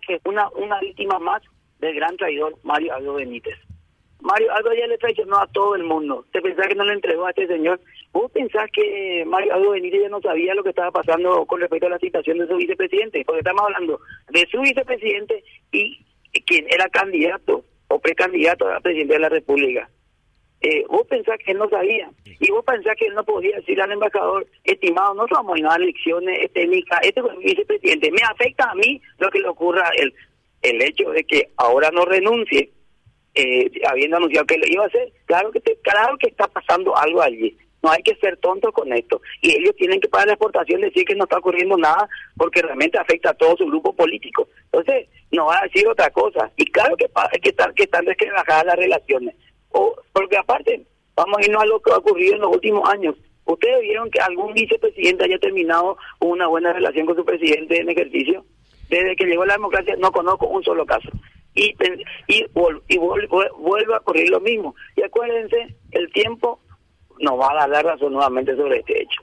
que una, una víctima más del gran traidor Mario Aldo Benítez? Mario Aldo ya le traicionó a todo el mundo. ¿Te pensás que no le entregó a este señor? ¿Vos pensás que Mario Aldo Benítez ya no sabía lo que estaba pasando con respecto a la situación de su vicepresidente? Porque estamos hablando de su vicepresidente y quien era candidato o precandidato a presidente de la República. Eh, vos pensás que él no sabía y vos pensás que él no podía decir al embajador, estimado, nosotros vamos a ir a elecciones técnicas, este vicepresidente, me afecta a mí lo que le ocurra a. El hecho de que ahora no renuncie, eh, habiendo anunciado que lo iba a hacer, claro que, claro que está pasando algo allí. No hay que ser tontos con esto. Y ellos tienen que pagar la exportación, decir que no está ocurriendo nada, porque realmente afecta a todo su grupo político. Entonces, no va a decir otra cosa. Y claro que, que, están, que están desquebrajadas las relaciones. O, vamos a irnos a lo que ha ocurrido en los últimos años. ¿Ustedes vieron que algún vicepresidente haya terminado una buena relación con su presidente en ejercicio? Desde que llegó la democracia no conozco un solo caso. Y, y, y vuelve a ocurrir lo mismo. Y acuérdense, el tiempo nos va a dar razón nuevamente sobre este hecho.